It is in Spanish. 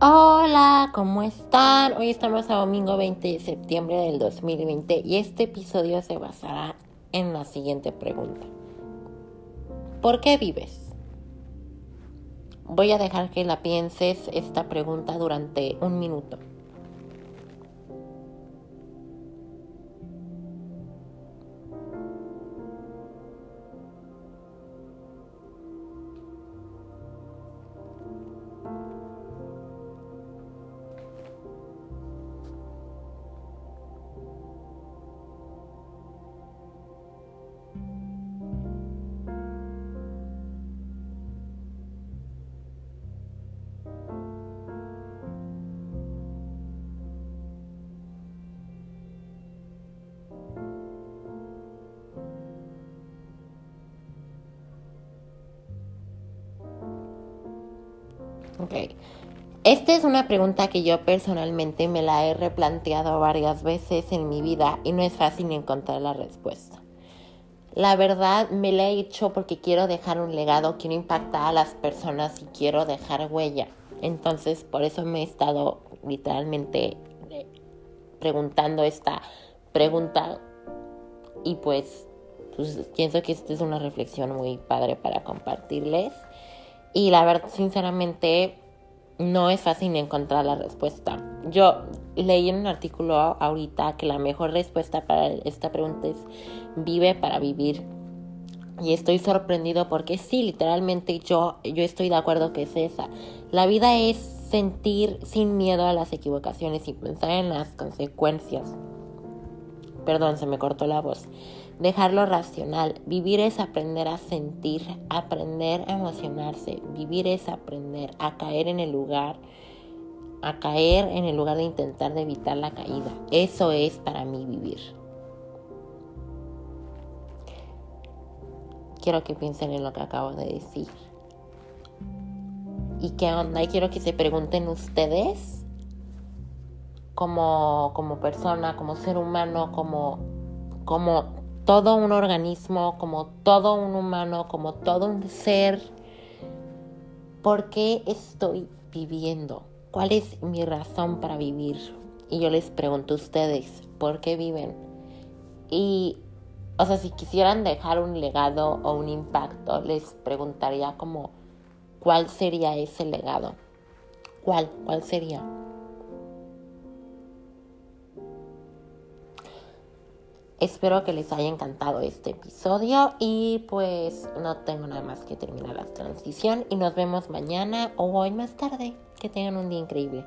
Hola, ¿cómo están? Hoy estamos a domingo 20 de septiembre del 2020 y este episodio se basará en la siguiente pregunta. ¿Por qué vives? Voy a dejar que la pienses esta pregunta durante un minuto. Ok. Esta es una pregunta que yo personalmente me la he replanteado varias veces en mi vida y no es fácil encontrar la respuesta. La verdad me la he hecho porque quiero dejar un legado, quiero impactar a las personas y quiero dejar huella. Entonces por eso me he estado literalmente eh, preguntando esta pregunta y pues, pues pienso que esta es una reflexión muy padre para compartirles. Y la verdad, sinceramente, no es fácil encontrar la respuesta. Yo leí en un artículo ahorita que la mejor respuesta para esta pregunta es vive para vivir. Y estoy sorprendido porque sí, literalmente yo, yo estoy de acuerdo que es esa. La vida es sentir sin miedo a las equivocaciones y pensar en las consecuencias. Perdón, se me cortó la voz dejarlo racional. Vivir es aprender a sentir, aprender a emocionarse. Vivir es aprender a caer en el lugar, a caer en el lugar de intentar evitar la caída. Eso es para mí vivir. Quiero que piensen en lo que acabo de decir. ¿Y qué onda? Y quiero que se pregunten ustedes como, como persona, como ser humano, como, como todo un organismo, como todo un humano, como todo un ser. ¿Por qué estoy viviendo? ¿Cuál es mi razón para vivir? Y yo les pregunto a ustedes, ¿por qué viven? Y, o sea, si quisieran dejar un legado o un impacto, les preguntaría como, ¿cuál sería ese legado? ¿Cuál? ¿Cuál sería? Espero que les haya encantado este episodio y pues no tengo nada más que terminar la transición y nos vemos mañana o hoy más tarde. Que tengan un día increíble.